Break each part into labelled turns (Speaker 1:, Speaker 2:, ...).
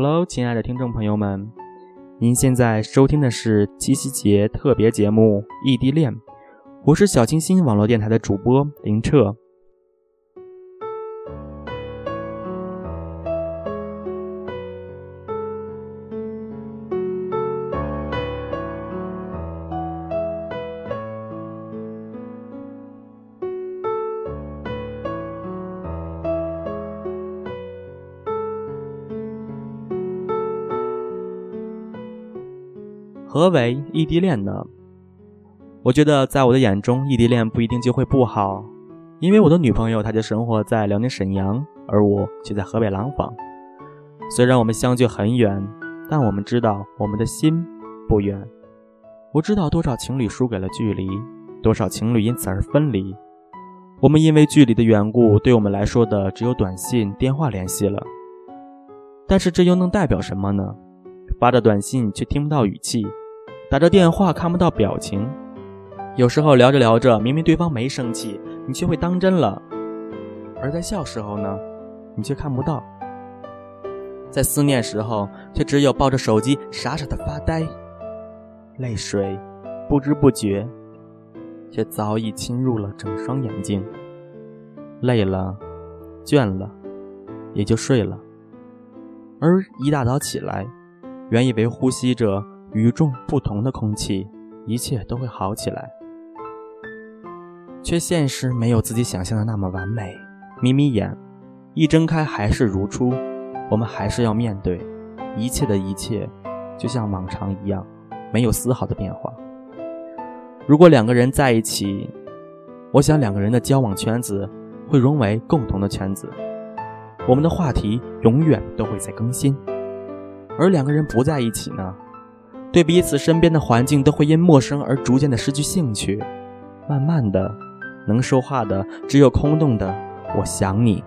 Speaker 1: Hello，亲爱的听众朋友们，您现在收听的是七夕节特别节目《异地恋》，我是小清新网络电台的主播林澈。何为异地恋呢？我觉得，在我的眼中，异地恋不一定就会不好，因为我的女朋友她就生活在辽宁沈阳，而我却在河北廊坊。虽然我们相距很远，但我们知道我们的心不远。我知道多少情侣输给了距离，多少情侣因此而分离。我们因为距离的缘故，对我们来说的只有短信、电话联系了。但是这又能代表什么呢？发着短信却听不到语气。打着电话看不到表情，有时候聊着聊着，明明对方没生气，你却会当真了；而在笑时候呢，你却看不到；在思念时候，却只有抱着手机傻傻的发呆，泪水不知不觉，却早已侵入了整双眼睛。累了，倦了，也就睡了。而一大早起来，原以为呼吸着。与众不同的空气，一切都会好起来。却现实没有自己想象的那么完美。眯眯眼，一睁开还是如初。我们还是要面对一切的一切，就像往常一样，没有丝毫的变化。如果两个人在一起，我想两个人的交往圈子会融为共同的圈子。我们的话题永远都会在更新。而两个人不在一起呢？对彼此身边的环境都会因陌生而逐渐的失去兴趣，慢慢的，能说话的只有空洞的“我想你”。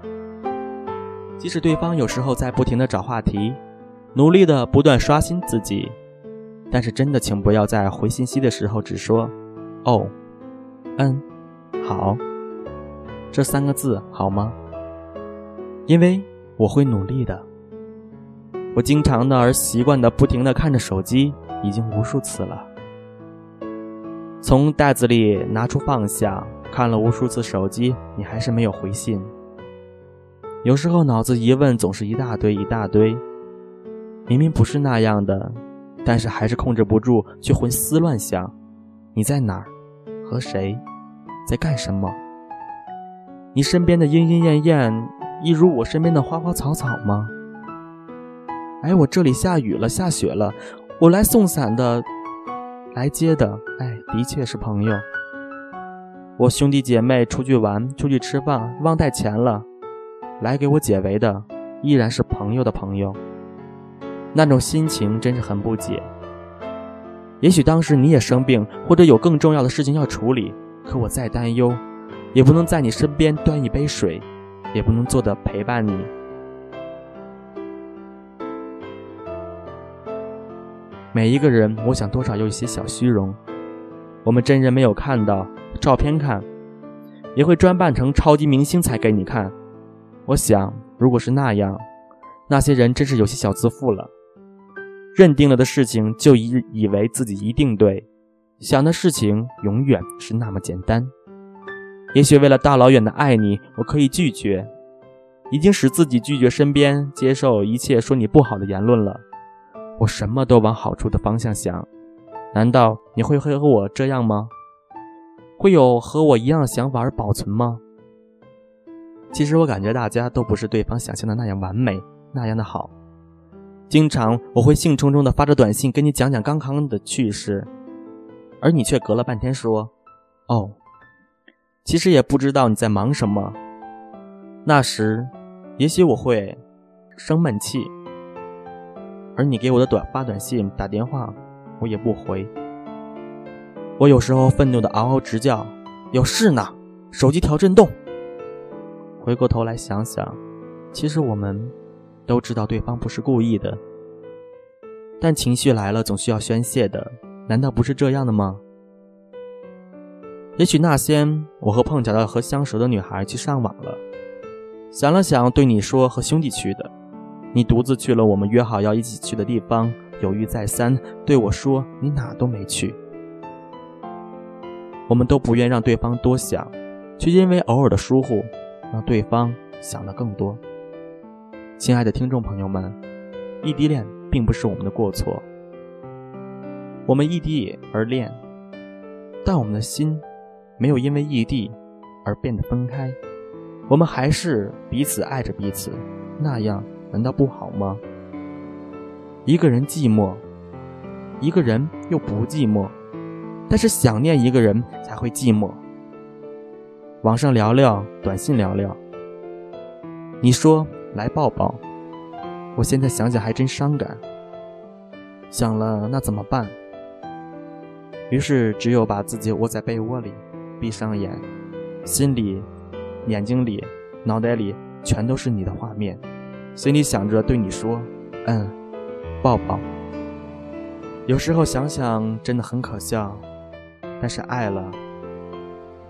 Speaker 1: 即使对方有时候在不停的找话题，努力的不断刷新自己，但是真的请不要在回信息的时候只说“哦，嗯，好”这三个字好吗？因为我会努力的。我经常的而习惯的不停的看着手机。已经无数次了，从袋子里拿出放下，看了无数次手机，你还是没有回信。有时候脑子疑问总是一大堆一大堆，明明不是那样的，但是还是控制不住，却胡思乱想。你在哪儿？和谁？在干什么？你身边的莺莺燕燕，一如我身边的花花草草吗？哎，我这里下雨了，下雪了。我来送伞的，来接的，哎，的确是朋友。我兄弟姐妹出去玩，出去吃饭，忘带钱了，来给我解围的，依然是朋友的朋友。那种心情真是很不解。也许当时你也生病，或者有更重要的事情要处理，可我再担忧，也不能在你身边端一杯水，也不能做的陪伴你。每一个人，我想多少有一些小虚荣。我们真人没有看到，照片看，也会装扮成超级明星才给你看。我想，如果是那样，那些人真是有些小自负了。认定了的事情就以以为自己一定对，想的事情永远是那么简单。也许为了大老远的爱你，我可以拒绝，已经使自己拒绝身边接受一切说你不好的言论了。我什么都往好处的方向想，难道你会和我这样吗？会有和我一样的想法而保存吗？其实我感觉大家都不是对方想象的那样完美，那样的好。经常我会兴冲冲的发着短信跟你讲讲刚刚的趣事，而你却隔了半天说：“哦，其实也不知道你在忙什么。”那时，也许我会生闷气。而你给我的短发短信、打电话，我也不回。我有时候愤怒的嗷嗷直叫：“有事呢！”手机调震动。回过头来想想，其实我们都知道对方不是故意的，但情绪来了总需要宣泄的，难道不是这样的吗？也许那天我和碰巧的和相熟的女孩去上网了，想了想，对你说：“和兄弟去的。”你独自去了我们约好要一起去的地方，犹豫再三，对我说你哪都没去。我们都不愿让对方多想，却因为偶尔的疏忽，让对方想的更多。亲爱的听众朋友们，异地恋并不是我们的过错，我们异地而恋，但我们的心没有因为异地而变得分开，我们还是彼此爱着彼此，那样。难道不好吗？一个人寂寞，一个人又不寂寞，但是想念一个人才会寂寞。网上聊聊，短信聊聊。你说来抱抱，我现在想想还真伤感。想了那怎么办？于是只有把自己窝在被窝里，闭上眼，心里、眼睛里、脑袋里全都是你的画面。心里想着对你说：“嗯，抱抱。”有时候想想真的很可笑，但是爱了，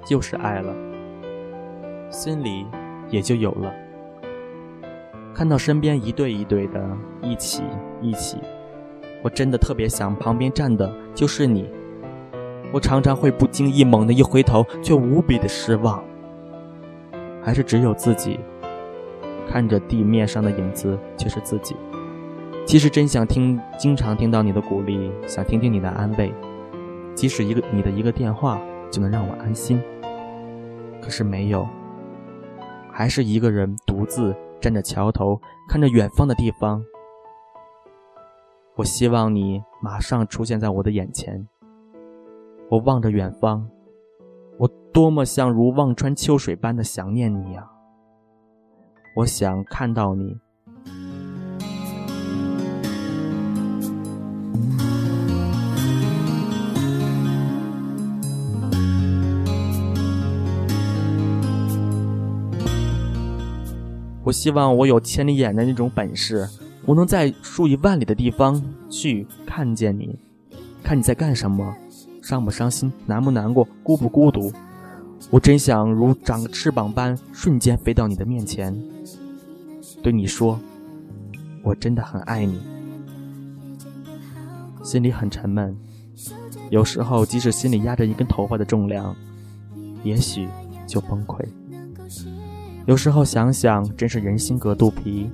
Speaker 1: 就是爱了，心里也就有了。看到身边一对一对的，一起一起，我真的特别想旁边站的就是你。我常常会不经意猛地一回头，却无比的失望，还是只有自己。看着地面上的影子，却是自己。其实真想听，经常听到你的鼓励，想听听你的安慰，即使一个你的一个电话就能让我安心。可是没有，还是一个人独自站在桥头，看着远方的地方。我希望你马上出现在我的眼前。我望着远方，我多么像如望穿秋水般的想念你呀！我想看到你。我希望我有千里眼的那种本事，我能在数以万里的地方去看见你，看你在干什么，伤不伤心，难不难过，孤不孤独。我真想如长翅膀般瞬间飞到你的面前。对你说，我真的很爱你。心里很沉闷，有时候即使心里压着一根头发的重量，也许就崩溃。有时候想想，真是人心隔肚皮。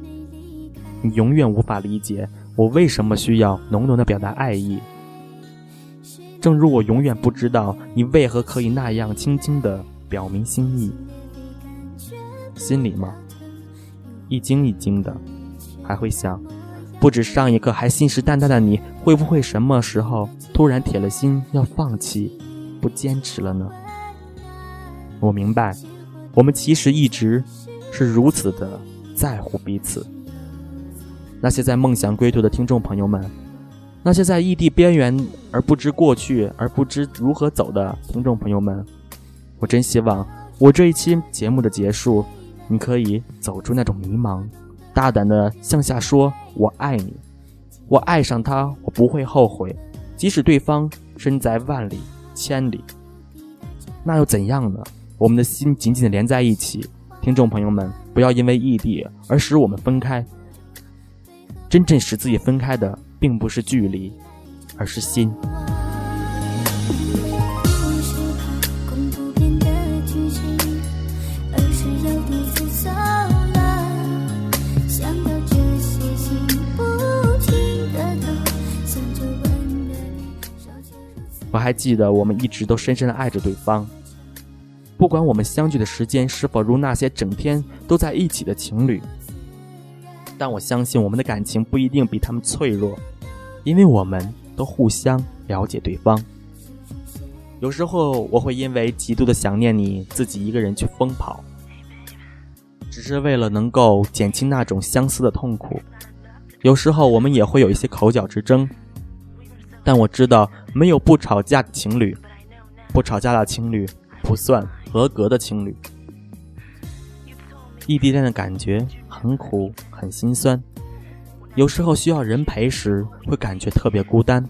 Speaker 1: 你永远无法理解我为什么需要浓浓的表达爱意，正如我永远不知道你为何可以那样轻轻的表明心意。心里吗？一惊一惊的，还会想，不止上一刻还信誓旦旦的你，会不会什么时候突然铁了心要放弃，不坚持了呢？我明白，我们其实一直是如此的在乎彼此。那些在梦想归途的听众朋友们，那些在异地边缘而不知过去而不知如何走的听众朋友们，我真希望我这一期节目的结束。你可以走出那种迷茫，大胆的向下说：“我爱你，我爱上他，我不会后悔，即使对方身在万里千里，那又怎样呢？我们的心紧紧的连在一起。听众朋友们，不要因为异地而使我们分开。真正使自己分开的，并不是距离，而是心。”我还记得，我们一直都深深的爱着对方。不管我们相聚的时间是否如那些整天都在一起的情侣，但我相信我们的感情不一定比他们脆弱，因为我们都互相了解对方。有时候我会因为极度的想念你，自己一个人去疯跑，只是为了能够减轻那种相思的痛苦。有时候我们也会有一些口角之争。但我知道，没有不吵架的情侣，不吵架的情侣不算合格的情侣。异地恋的感觉很苦，很心酸，有时候需要人陪时会感觉特别孤单。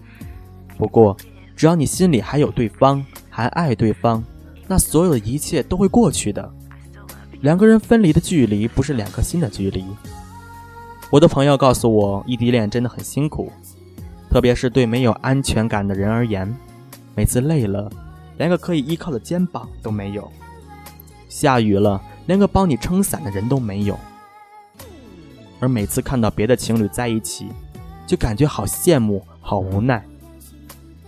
Speaker 1: 不过，只要你心里还有对方，还爱对方，那所有的一切都会过去的。两个人分离的距离不是两颗心的距离，我的朋友告诉我，异地恋真的很辛苦，特别是对没有安全感的人而言，每次累了，连个可以依靠的肩膀都没有；下雨了，连个帮你撑伞的人都没有。而每次看到别的情侣在一起，就感觉好羡慕、好无奈，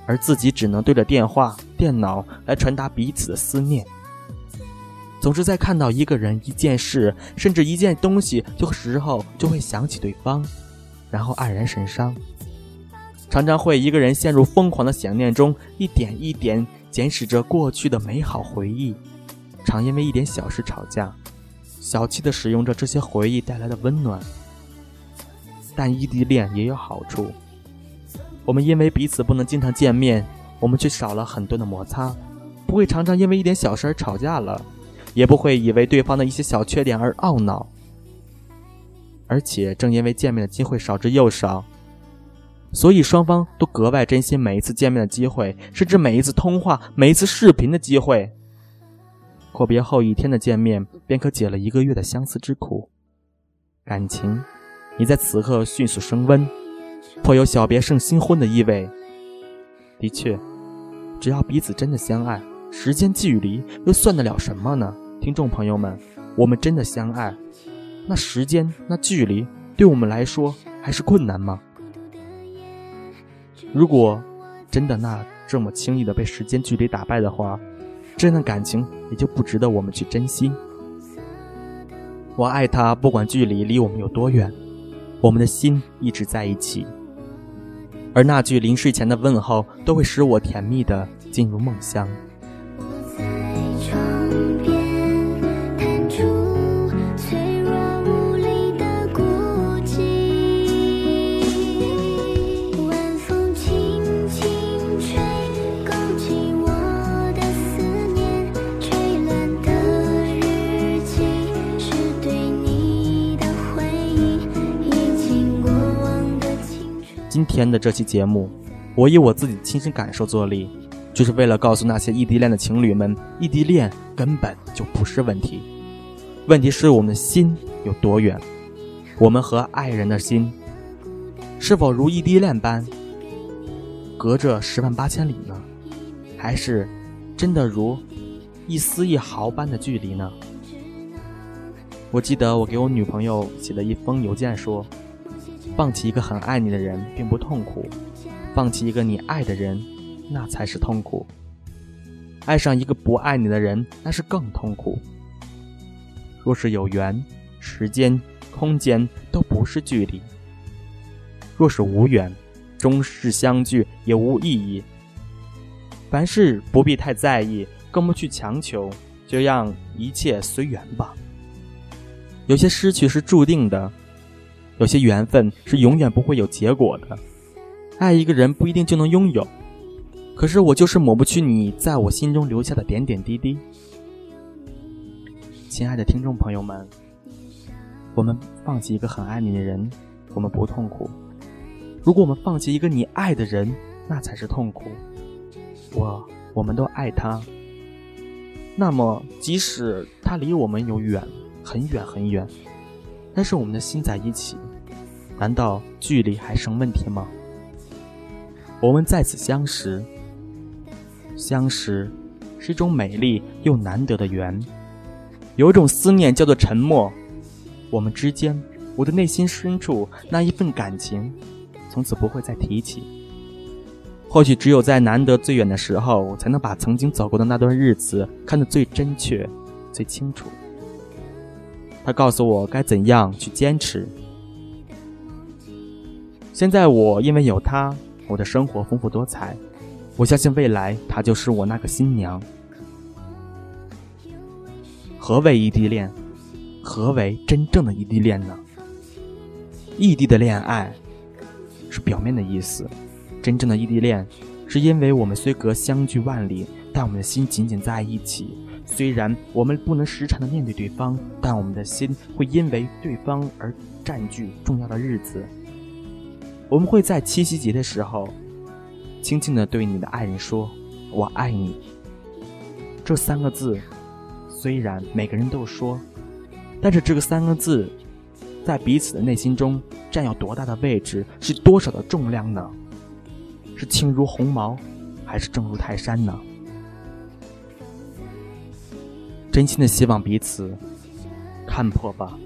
Speaker 1: 而自己只能对着电话、电脑来传达彼此的思念。总是在看到一个人、一件事，甚至一件东西，就时候就会想起对方，然后黯然神伤。常常会一个人陷入疯狂的想念中，一点一点捡拾着过去的美好回忆，常因为一点小事吵架，小气的使用着这些回忆带来的温暖。但异地恋也有好处，我们因为彼此不能经常见面，我们却少了很多的摩擦，不会常常因为一点小事而吵架了。也不会以为对方的一些小缺点而懊恼，而且正因为见面的机会少之又少，所以双方都格外珍惜每一次见面的机会，甚至每一次通话、每一次视频的机会。阔别后一天的见面，便可解了一个月的相思之苦，感情也在此刻迅速升温，颇有小别胜新婚的意味。的确，只要彼此真的相爱。时间距离又算得了什么呢？听众朋友们，我们真的相爱，那时间那距离对我们来说还是困难吗？如果真的那这么轻易的被时间距离打败的话，这段感情也就不值得我们去珍惜。我爱他，不管距离离我们有多远，我们的心一直在一起。而那句临睡前的问候，都会使我甜蜜的进入梦乡。天的这期节目，我以我自己的亲身感受作例，就是为了告诉那些异地恋的情侣们，异地恋根本就不是问题，问题是我们的心有多远，我们和爱人的心是否如异地恋般隔着十万八千里呢？还是真的如一丝一毫般的距离呢？我记得我给我女朋友写了一封邮件说。放弃一个很爱你的人并不痛苦，放弃一个你爱的人，那才是痛苦。爱上一个不爱你的人，那是更痛苦。若是有缘，时间、空间都不是距离；若是无缘，终是相聚也无意义。凡事不必太在意，更不去强求，就让一切随缘吧。有些失去是注定的。有些缘分是永远不会有结果的，爱一个人不一定就能拥有，可是我就是抹不去你在我心中留下的点点滴滴。亲爱的听众朋友们，我们放弃一个很爱你的人，我们不痛苦；如果我们放弃一个你爱的人，那才是痛苦。我，我们都爱他，那么即使他离我们有远，很远很远，但是我们的心在一起。难道距离还成问题吗？我们在此相识，相识是一种美丽又难得的缘。有一种思念叫做沉默，我们之间，我的内心深处那一份感情，从此不会再提起。或许只有在难得最远的时候，才能把曾经走过的那段日子看得最真切、最清楚。他告诉我该怎样去坚持。现在我因为有他，我的生活丰富多彩。我相信未来她就是我那个新娘。何为异地恋？何为真正的异地恋呢？异地的恋爱是表面的意思，真正的异地恋是因为我们虽隔相距万里，但我们的心紧紧在一起。虽然我们不能时常的面对对方，但我们的心会因为对方而占据重要的日子。我们会在七夕节的时候，轻轻的对你的爱人说“我爱你”。这三个字，虽然每个人都说，但是这个三个字，在彼此的内心中占有多大的位置，是多少的重量呢？是轻如鸿毛，还是重如泰山呢？真心的希望彼此看破吧。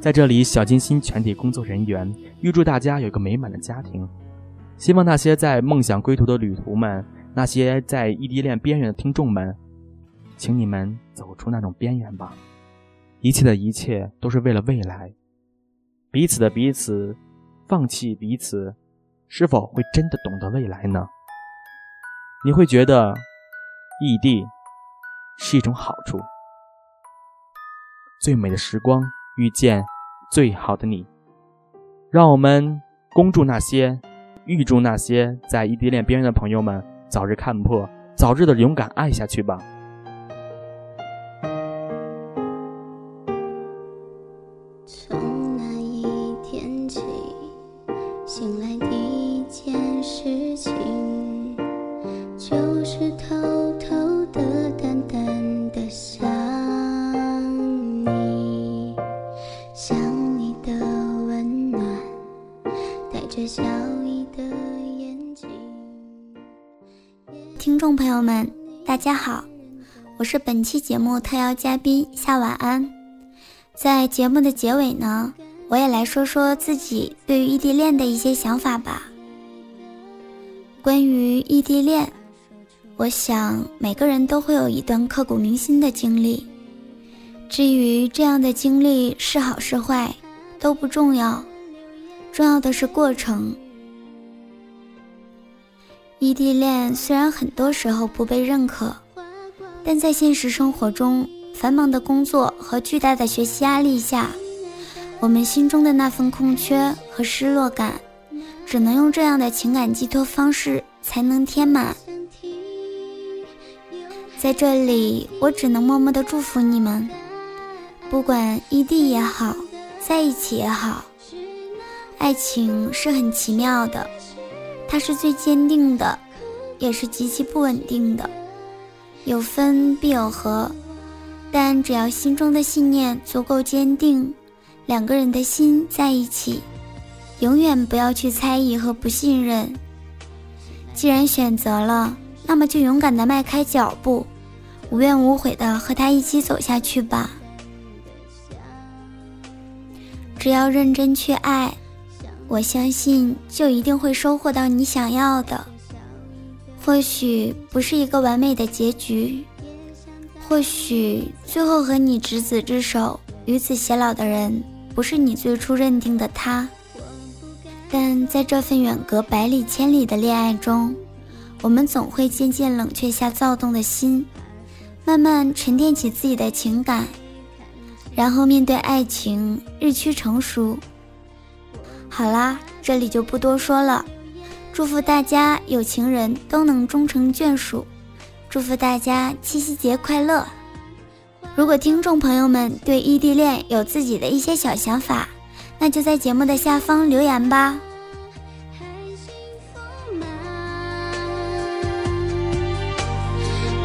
Speaker 1: 在这里，小金星全体工作人员预祝大家有个美满的家庭。希望那些在梦想归途的旅途们，那些在异地恋边缘的听众们，请你们走出那种边缘吧。一切的一切都是为了未来。彼此的彼此，放弃彼此，是否会真的懂得未来呢？你会觉得异地是一种好处。最美的时光，遇见最好的你。让我们恭祝那些。预祝那些在异地恋边缘的朋友们早日看破，早日的勇敢爱下去吧。
Speaker 2: 着笑。
Speaker 3: 听众朋友们，大家好，我是本期节目特邀嘉宾夏晚安。在节目的结尾呢，我也来说说自己对于异地恋的一些想法吧。关于异地恋，我想每个人都会有一段刻骨铭心的经历。至于这样的经历是好是坏，都不重要，重要的是过程。异地恋虽然很多时候不被认可，但在现实生活中，繁忙的工作和巨大的学习压力下，我们心中的那份空缺和失落感，只能用这样的情感寄托方式才能填满。在这里，我只能默默的祝福你们，不管异地也好，在一起也好，爱情是很奇妙的。它是最坚定的，也是极其不稳定的。有分必有合，但只要心中的信念足够坚定，两个人的心在一起，永远不要去猜疑和不信任。既然选择了，那么就勇敢的迈开脚步，无怨无悔的和他一起走下去吧。只要认真去爱。我相信，就一定会收获到你想要的。或许不是一个完美的结局，或许最后和你执子之手、与子偕老的人不是你最初认定的他。但在这份远隔百里千里的恋爱中，我们总会渐渐冷却下躁动的心，慢慢沉淀起自己的情感，然后面对爱情，日趋成熟。好啦，这里就不多说了。祝福大家有情人都能终成眷属，祝福大家七夕节快乐。如果听众朋友们对异地恋有自己的一些小想法，那就在节目的下方留言吧。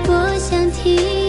Speaker 2: 我想听。